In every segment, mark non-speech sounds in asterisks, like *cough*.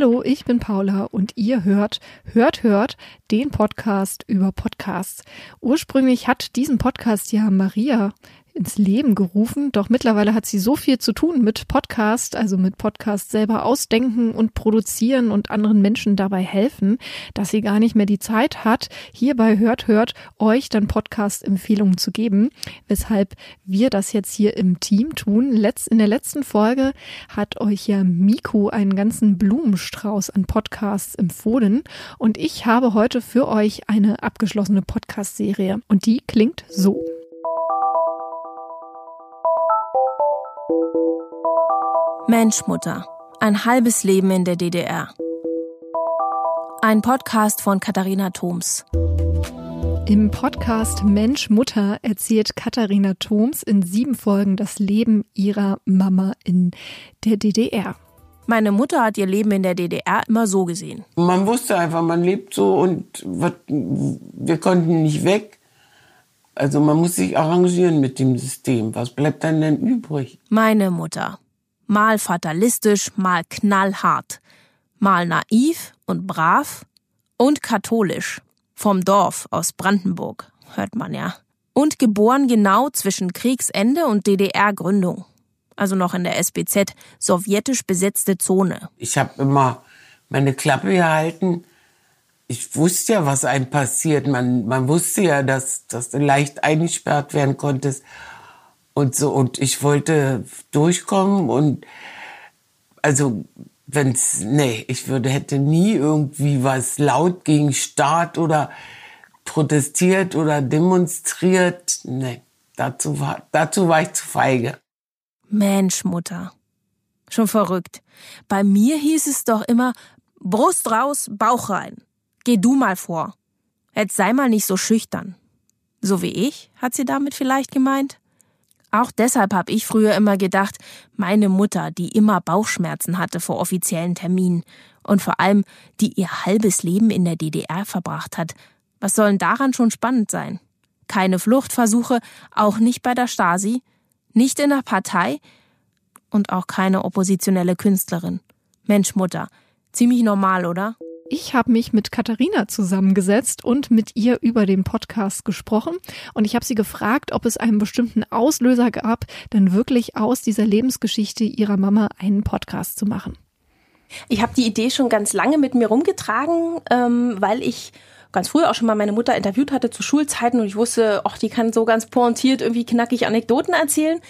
Hallo, ich bin Paula und ihr hört, hört, hört den Podcast über Podcasts. Ursprünglich hat diesen Podcast ja Maria ins Leben gerufen. Doch mittlerweile hat sie so viel zu tun mit Podcast, also mit Podcast selber ausdenken und produzieren und anderen Menschen dabei helfen, dass sie gar nicht mehr die Zeit hat, hierbei hört, hört, euch dann Podcast-Empfehlungen zu geben, weshalb wir das jetzt hier im Team tun. In der letzten Folge hat euch ja Miku einen ganzen Blumenstrauß an Podcasts empfohlen und ich habe heute für euch eine abgeschlossene Podcast-Serie und die klingt so. Menschmutter. Ein halbes Leben in der DDR. Ein Podcast von Katharina Thoms. Im Podcast Mensch Mutter erzählt Katharina Thoms in sieben Folgen das Leben ihrer Mama in der DDR. Meine Mutter hat ihr Leben in der DDR immer so gesehen. Man wusste einfach, man lebt so und wir konnten nicht weg. Also man muss sich arrangieren mit dem System. Was bleibt dann denn übrig? Meine Mutter mal fatalistisch, mal knallhart, mal naiv und brav und katholisch. Vom Dorf aus Brandenburg, hört man ja. Und geboren genau zwischen Kriegsende und DDR-Gründung. Also noch in der SBZ, sowjetisch besetzte Zone. Ich habe immer meine Klappe gehalten. Ich wusste ja, was einem passiert. Man, man wusste ja, dass, dass du leicht eingesperrt werden konntest und so. Und ich wollte durchkommen und also wenn's, nee, ich würde, hätte nie irgendwie was laut gegen Staat oder protestiert oder demonstriert. Nee, dazu war, dazu war ich zu feige. Mensch, Mutter. Schon verrückt. Bei mir hieß es doch immer, Brust raus, Bauch rein. Geh du mal vor. Jetzt sei mal nicht so schüchtern. So wie ich, hat sie damit vielleicht gemeint? Auch deshalb habe ich früher immer gedacht, meine Mutter, die immer Bauchschmerzen hatte vor offiziellen Terminen und vor allem, die ihr halbes Leben in der DDR verbracht hat, was sollen daran schon spannend sein? Keine Fluchtversuche, auch nicht bei der Stasi, nicht in der Partei und auch keine oppositionelle Künstlerin. Mensch, Mutter, ziemlich normal, oder? Ich habe mich mit Katharina zusammengesetzt und mit ihr über den Podcast gesprochen. Und ich habe sie gefragt, ob es einen bestimmten Auslöser gab, dann wirklich aus dieser Lebensgeschichte ihrer Mama einen Podcast zu machen. Ich habe die Idee schon ganz lange mit mir rumgetragen, ähm, weil ich ganz früh auch schon mal meine Mutter interviewt hatte zu Schulzeiten und ich wusste, ach, die kann so ganz pointiert irgendwie knackig Anekdoten erzählen.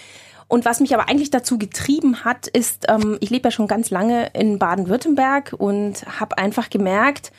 Und was mich aber eigentlich dazu getrieben hat, ist, ähm, ich lebe ja schon ganz lange in Baden-Württemberg und habe einfach gemerkt,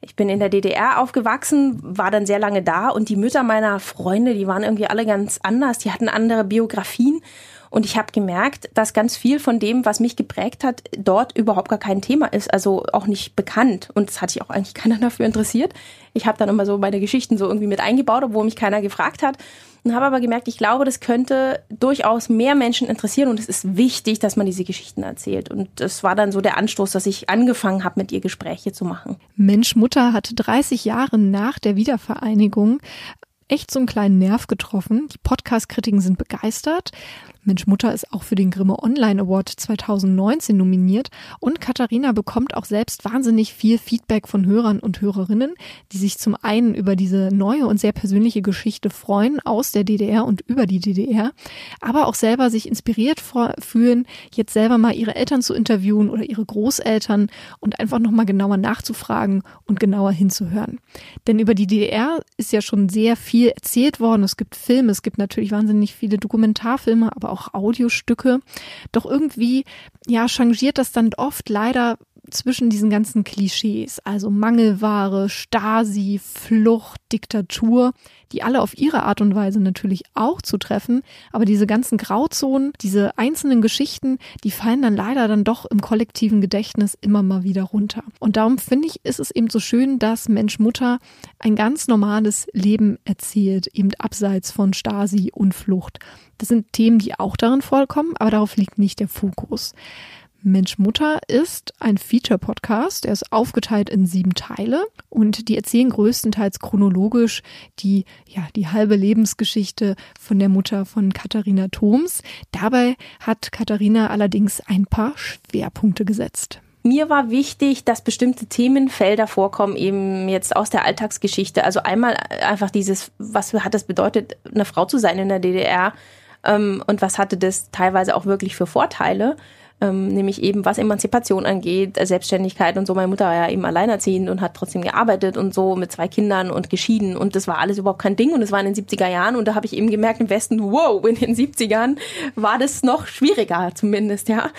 ich bin in der DDR aufgewachsen, war dann sehr lange da und die Mütter meiner Freunde, die waren irgendwie alle ganz anders, die hatten andere Biografien und ich habe gemerkt, dass ganz viel von dem, was mich geprägt hat, dort überhaupt gar kein Thema ist, also auch nicht bekannt. Und es hat sich auch eigentlich *laughs* keiner dafür interessiert. Ich habe dann immer so meine Geschichten so irgendwie mit eingebaut, obwohl mich keiner gefragt hat. Und habe aber gemerkt, ich glaube, das könnte durchaus mehr Menschen interessieren und es ist wichtig, dass man diese Geschichten erzählt. Und das war dann so der Anstoß, dass ich angefangen habe, mit ihr Gespräche zu machen. Mensch Mutter hatte 30 Jahre nach der Wiedervereinigung echt so einen kleinen Nerv getroffen. Die Podcast-Kritiken sind begeistert. Mensch Mutter ist auch für den Grimme Online Award 2019 nominiert und Katharina bekommt auch selbst wahnsinnig viel Feedback von Hörern und Hörerinnen, die sich zum einen über diese neue und sehr persönliche Geschichte freuen aus der DDR und über die DDR, aber auch selber sich inspiriert fühlen, jetzt selber mal ihre Eltern zu interviewen oder ihre Großeltern und einfach nochmal genauer nachzufragen und genauer hinzuhören. Denn über die DDR ist ja schon sehr viel erzählt worden. Es gibt Filme, es gibt natürlich wahnsinnig viele Dokumentarfilme, aber auch auch Audiostücke. Doch irgendwie, ja, changiert das dann oft leider zwischen diesen ganzen Klischees, also Mangelware, Stasi, Flucht, Diktatur, die alle auf ihre Art und Weise natürlich auch zu treffen, aber diese ganzen Grauzonen, diese einzelnen Geschichten, die fallen dann leider dann doch im kollektiven Gedächtnis immer mal wieder runter. Und darum finde ich, ist es eben so schön, dass Mensch Mutter ein ganz normales Leben erzählt, eben abseits von Stasi und Flucht. Das sind Themen, die auch darin vorkommen, aber darauf liegt nicht der Fokus. Mensch Mutter ist ein Feature-Podcast. Er ist aufgeteilt in sieben Teile und die erzählen größtenteils chronologisch die, ja, die halbe Lebensgeschichte von der Mutter von Katharina Thoms. Dabei hat Katharina allerdings ein paar Schwerpunkte gesetzt. mir war wichtig, dass bestimmte Themenfelder vorkommen, eben jetzt aus der Alltagsgeschichte. Also einmal einfach dieses, was hat das bedeutet, eine Frau zu sein in der DDR ähm, und was hatte das teilweise auch wirklich für Vorteile ähm, nämlich eben was Emanzipation angeht, äh, Selbstständigkeit und so. Meine Mutter war ja eben alleinerziehend und hat trotzdem gearbeitet und so mit zwei Kindern und geschieden und das war alles überhaupt kein Ding und es war in den 70er Jahren und da habe ich eben gemerkt im Westen, wow, in den 70ern war das noch schwieriger zumindest, ja.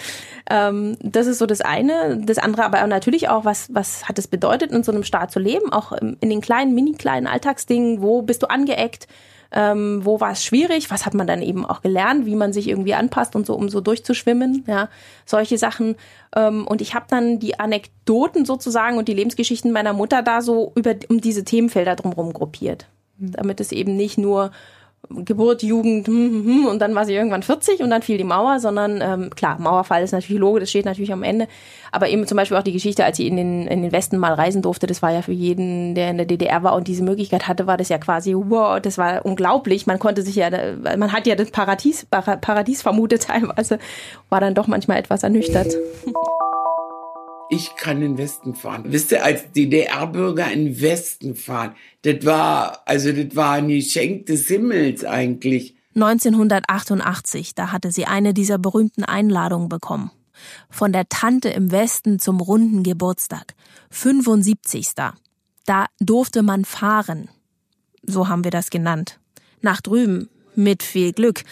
Ähm, das ist so das eine. Das andere aber natürlich auch, was, was hat es bedeutet, in so einem Staat zu leben, auch in den kleinen, mini kleinen Alltagsdingen, wo bist du angeeckt, ähm, wo war es schwierig, was hat man dann eben auch gelernt, wie man sich irgendwie anpasst und so, um so durchzuschwimmen, ja, solche Sachen. Ähm, und ich habe dann die Anekdoten sozusagen und die Lebensgeschichten meiner Mutter da so über um diese Themenfelder drumherum gruppiert, mhm. damit es eben nicht nur Geburt, Jugend hm, hm, hm, und dann war sie irgendwann 40 und dann fiel die Mauer, sondern ähm, klar, Mauerfall ist natürlich Logo, das steht natürlich am Ende, aber eben zum Beispiel auch die Geschichte, als sie in den, in den Westen mal reisen durfte, das war ja für jeden, der in der DDR war und diese Möglichkeit hatte, war das ja quasi, wow, das war unglaublich, man konnte sich ja, man hat ja das Paradies, Paradies vermutet teilweise, war dann doch manchmal etwas ernüchtert. *laughs* ich kann in den Westen fahren. Wisst ihr, als DDR-Bürger in den Westen fahren, das war, also das war ein Geschenk des Himmels eigentlich. 1988, da hatte sie eine dieser berühmten Einladungen bekommen. Von der Tante im Westen zum runden Geburtstag. 75. Da durfte man fahren. So haben wir das genannt. Nach drüben. Mit viel Glück.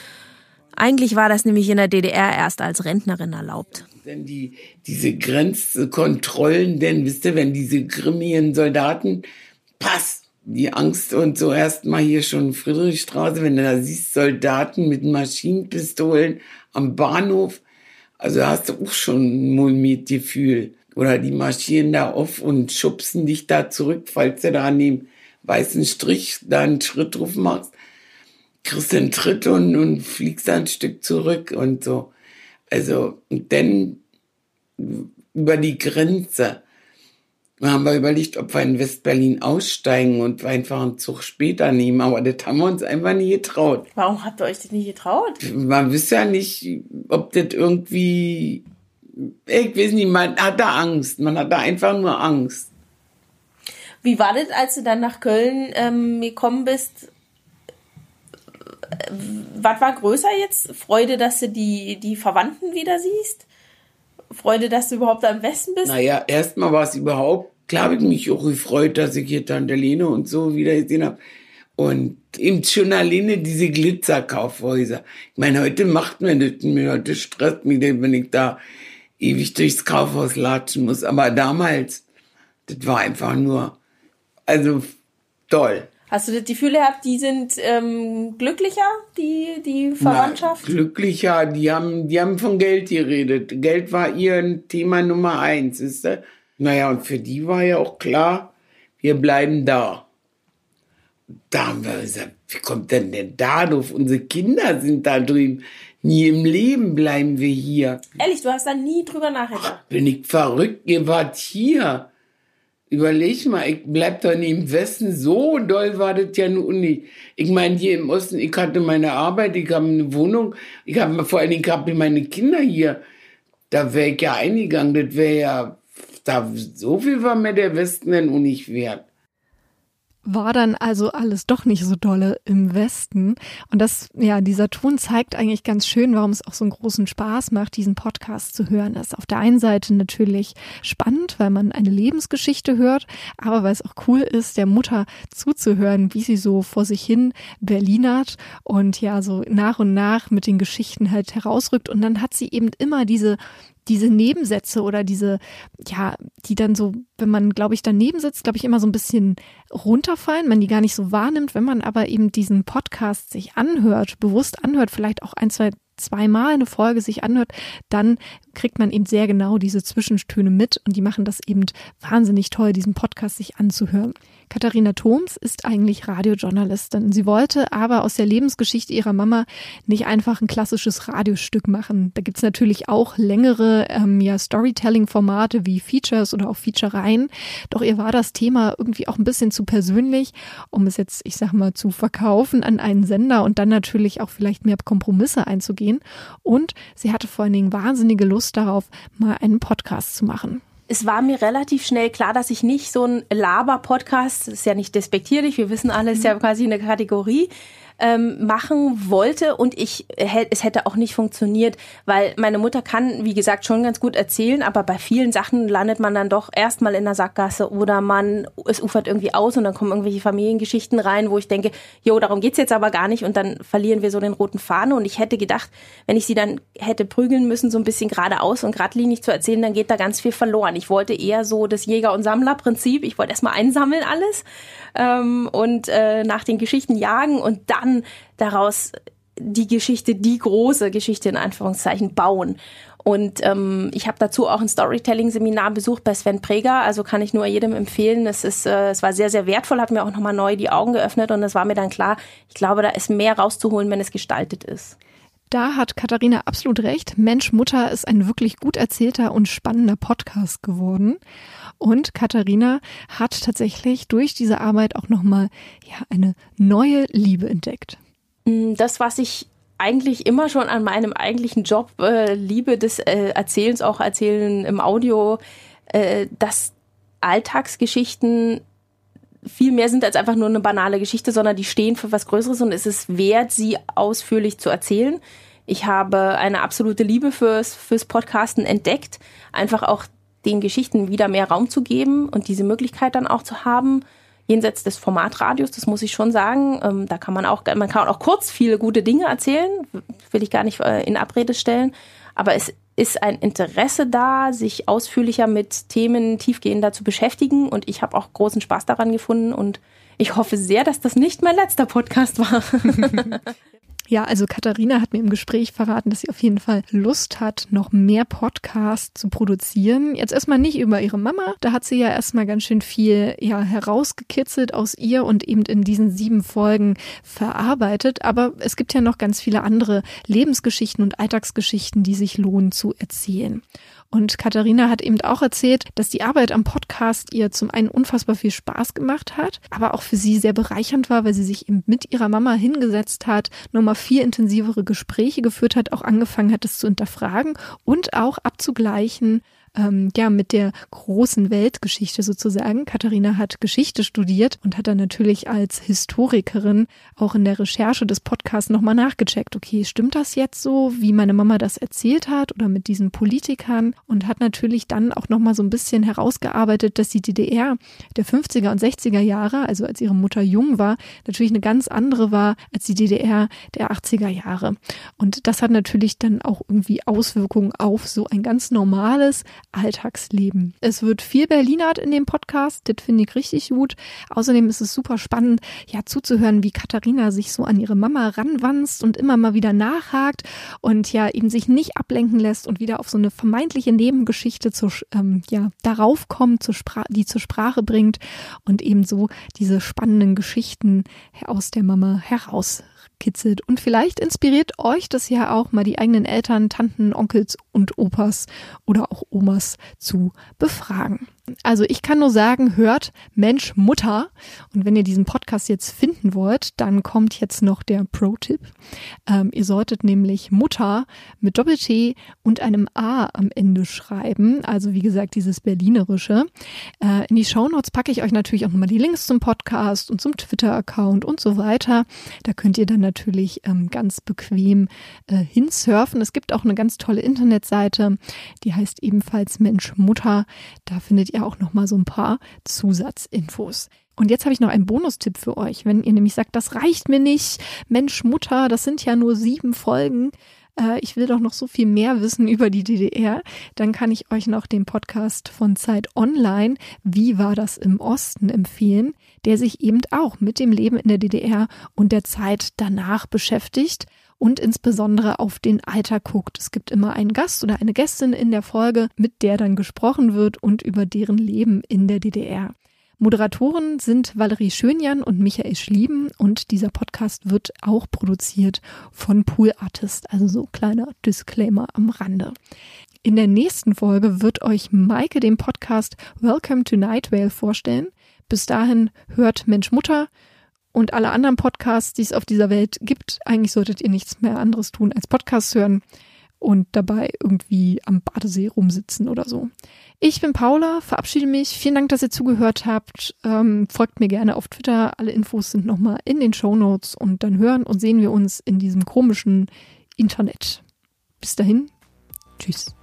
Eigentlich war das nämlich in der DDR erst als Rentnerin erlaubt denn die, diese Grenzkontrollen, denn wisst ihr, wenn diese grimmigen Soldaten, pass, die Angst und so erstmal hier schon Friedrichstraße, wenn du da siehst, Soldaten mit Maschinenpistolen am Bahnhof, also hast du auch schon ein mulmiges Gefühl. Oder die marschieren da auf und schubsen dich da zurück, falls du da an dem weißen Strich da einen Schritt drauf machst. Kriegst einen Tritt und, und fliegst da ein Stück zurück und so. Also, und dann über die Grenze. Wir haben wir überlegt, ob wir in Westberlin aussteigen und einfach einen Zug später nehmen, aber das haben wir uns einfach nie getraut. Warum habt ihr euch das nicht getraut? Man wusste ja nicht, ob das irgendwie, ich weiß nicht, man hatte Angst, man hatte einfach nur Angst. Wie war das, als du dann nach Köln ähm, gekommen bist? Was war größer jetzt? Freude, dass du die, die Verwandten wieder siehst? Freude, dass du überhaupt am Westen bist? Naja, erstmal war es überhaupt, klar habe ich mich auch gefreut, dass ich hier Tante Lene und so wieder gesehen habe. Und eben schon alleine diese Glitzerkaufhäuser. Ich meine, heute macht man das, mir heute stresst mich, wenn ich da ewig durchs Kaufhaus latschen muss. Aber damals, das war einfach nur, also toll. Hast du das Gefühl gehabt, die sind ähm, glücklicher, die, die Verwandtschaft? Na, glücklicher, die haben, die haben von Geld geredet. Geld war ihr Thema Nummer eins, ist du? Naja, und für die war ja auch klar, wir bleiben da. Da haben wir gesagt, wie kommt denn denn da drauf? Unsere Kinder sind da drüben. Nie im Leben bleiben wir hier. Ehrlich, du hast da nie drüber nachgedacht. Ach, bin ich verrückt, ihr wart hier. Überleg mal, ich bleib doch nicht im Westen. So doll war das ja nun nicht. Ich meine, hier im Osten, ich hatte meine Arbeit, ich habe eine Wohnung, ich habe vor allen Dingen hab meine Kinder hier. Da wäre ich ja eingegangen, das wäre ja, da, so viel war mir der Westen denn auch nicht wert war dann also alles doch nicht so dolle im Westen. Und das, ja, dieser Ton zeigt eigentlich ganz schön, warum es auch so einen großen Spaß macht, diesen Podcast zu hören. Das ist auf der einen Seite natürlich spannend, weil man eine Lebensgeschichte hört, aber weil es auch cool ist, der Mutter zuzuhören, wie sie so vor sich hin Berlinert und ja, so nach und nach mit den Geschichten halt herausrückt. Und dann hat sie eben immer diese diese Nebensätze oder diese, ja, die dann so, wenn man, glaube ich, daneben sitzt, glaube ich, immer so ein bisschen runterfallen, man die gar nicht so wahrnimmt. Wenn man aber eben diesen Podcast sich anhört, bewusst anhört, vielleicht auch ein, zwei, zweimal eine Folge sich anhört, dann kriegt man eben sehr genau diese Zwischentöne mit und die machen das eben wahnsinnig toll, diesen Podcast sich anzuhören. Katharina Thoms ist eigentlich Radiojournalistin. Sie wollte aber aus der Lebensgeschichte ihrer Mama nicht einfach ein klassisches Radiostück machen. Da gibt's natürlich auch längere ähm, ja, Storytelling-Formate wie Features oder auch Featurereien. Doch ihr war das Thema irgendwie auch ein bisschen zu persönlich, um es jetzt, ich sag mal, zu verkaufen an einen Sender und dann natürlich auch vielleicht mehr Kompromisse einzugehen. Und sie hatte vor allen Dingen wahnsinnige Lust darauf, mal einen Podcast zu machen es war mir relativ schnell klar, dass ich nicht so ein Laber-Podcast, ist ja nicht despektierlich, wir wissen alle, ist ja quasi eine Kategorie, ähm, machen wollte und ich es hätte auch nicht funktioniert, weil meine Mutter kann, wie gesagt, schon ganz gut erzählen, aber bei vielen Sachen landet man dann doch erstmal in der Sackgasse oder man es ufert irgendwie aus und dann kommen irgendwelche Familiengeschichten rein, wo ich denke, jo, darum geht's jetzt aber gar nicht und dann verlieren wir so den roten Faden und ich hätte gedacht, wenn ich sie dann hätte prügeln müssen, so ein bisschen geradeaus und geradlinig zu erzählen, dann geht da ganz viel verloren. Ich wollte eher so das Jäger- und Sammlerprinzip, ich wollte erstmal einsammeln alles ähm, und äh, nach den Geschichten jagen und dann daraus die Geschichte, die große Geschichte in Anführungszeichen bauen. Und ähm, ich habe dazu auch ein Storytelling-Seminar besucht bei Sven Preger, also kann ich nur jedem empfehlen. Es ist, äh, es war sehr, sehr wertvoll, hat mir auch nochmal neu die Augen geöffnet und es war mir dann klar, ich glaube, da ist mehr rauszuholen, wenn es gestaltet ist. Da hat Katharina absolut recht. Mensch, Mutter ist ein wirklich gut erzählter und spannender Podcast geworden. Und Katharina hat tatsächlich durch diese Arbeit auch nochmal ja, eine neue Liebe entdeckt. Mm, das, was ich eigentlich immer schon an meinem eigentlichen Job äh, liebe, des äh, Erzählens, auch Erzählen im Audio, äh, dass Alltagsgeschichten viel mehr sind als einfach nur eine banale Geschichte, sondern die stehen für was Größeres und es ist wert, sie ausführlich zu erzählen. Ich habe eine absolute Liebe fürs, fürs Podcasten entdeckt, einfach auch den Geschichten wieder mehr Raum zu geben und diese Möglichkeit dann auch zu haben, jenseits des Formatradios, das muss ich schon sagen. Ähm, da kann man auch, man kann auch kurz viele gute Dinge erzählen, will ich gar nicht äh, in Abrede stellen. Aber es ist ein Interesse da, sich ausführlicher mit Themen tiefgehender zu beschäftigen. Und ich habe auch großen Spaß daran gefunden. Und ich hoffe sehr, dass das nicht mein letzter Podcast war. *laughs* Ja, also Katharina hat mir im Gespräch verraten, dass sie auf jeden Fall Lust hat, noch mehr Podcasts zu produzieren. Jetzt erstmal nicht über ihre Mama. Da hat sie ja erstmal ganz schön viel ja, herausgekitzelt aus ihr und eben in diesen sieben Folgen verarbeitet. Aber es gibt ja noch ganz viele andere Lebensgeschichten und Alltagsgeschichten, die sich lohnen zu erzählen. Und Katharina hat eben auch erzählt, dass die Arbeit am Podcast ihr zum einen unfassbar viel Spaß gemacht hat, aber auch für sie sehr bereichernd war, weil sie sich eben mit ihrer Mama hingesetzt hat, nochmal viel intensivere Gespräche geführt hat, auch angefangen hat, es zu hinterfragen und auch abzugleichen, ähm, ja mit der großen Weltgeschichte sozusagen. Katharina hat Geschichte studiert und hat dann natürlich als Historikerin auch in der Recherche des Podcasts nochmal nachgecheckt. Okay, stimmt das jetzt so, wie meine Mama das erzählt hat oder mit diesen Politikern und hat natürlich dann auch nochmal so ein bisschen herausgearbeitet, dass die DDR der 50er und 60er Jahre, also als ihre Mutter jung war, natürlich eine ganz andere war als die DDR der 80er Jahre. Und das hat natürlich dann auch irgendwie Auswirkungen auf so ein ganz normales, Alltagsleben. Es wird viel Berlinert in dem Podcast, das finde ich richtig gut. Außerdem ist es super spannend, ja, zuzuhören, wie Katharina sich so an ihre Mama ranwanzt und immer mal wieder nachhakt und ja, eben sich nicht ablenken lässt und wieder auf so eine vermeintliche Nebengeschichte zur, ähm, ja, darauf kommt, zur die zur Sprache bringt und eben so diese spannenden Geschichten aus der Mama heraus kitzelt. Und vielleicht inspiriert euch das ja auch mal die eigenen Eltern, Tanten, Onkels und Opas oder auch Omas zu befragen. Also ich kann nur sagen, hört Mensch Mutter. Und wenn ihr diesen Podcast jetzt finden wollt, dann kommt jetzt noch der Pro-Tipp. Ähm, ihr solltet nämlich Mutter mit Doppel-T und einem A am Ende schreiben. Also wie gesagt, dieses Berlinerische. Äh, in die Shownotes packe ich euch natürlich auch nochmal die Links zum Podcast und zum Twitter-Account und so weiter. Da könnt ihr dann natürlich ähm, ganz bequem äh, hinsurfen. Es gibt auch eine ganz tolle Internetseite, die heißt ebenfalls Mensch Mutter. Da findet ihr auch noch mal so ein paar Zusatzinfos. Und jetzt habe ich noch einen Bonustipp für euch. Wenn ihr nämlich sagt, das reicht mir nicht, Mensch Mutter, das sind ja nur sieben Folgen, äh, ich will doch noch so viel mehr wissen über die DDR, dann kann ich euch noch den Podcast von Zeit Online, Wie war das im Osten, empfehlen, der sich eben auch mit dem Leben in der DDR und der Zeit danach beschäftigt und insbesondere auf den Alter guckt. Es gibt immer einen Gast oder eine Gästin in der Folge, mit der dann gesprochen wird und über deren Leben in der DDR. Moderatoren sind Valerie Schönjan und Michael Schlieben und dieser Podcast wird auch produziert von Pool Artist, also so kleiner Disclaimer am Rande. In der nächsten Folge wird euch Maike den Podcast Welcome to Night Vale vorstellen. Bis dahin hört Mensch Mutter und alle anderen Podcasts, die es auf dieser Welt gibt. Eigentlich solltet ihr nichts mehr anderes tun als Podcasts hören und dabei irgendwie am Badesee rumsitzen oder so. Ich bin Paula, verabschiede mich. Vielen Dank, dass ihr zugehört habt. Ähm, folgt mir gerne auf Twitter. Alle Infos sind nochmal in den Show Notes und dann hören und sehen wir uns in diesem komischen Internet. Bis dahin. Tschüss.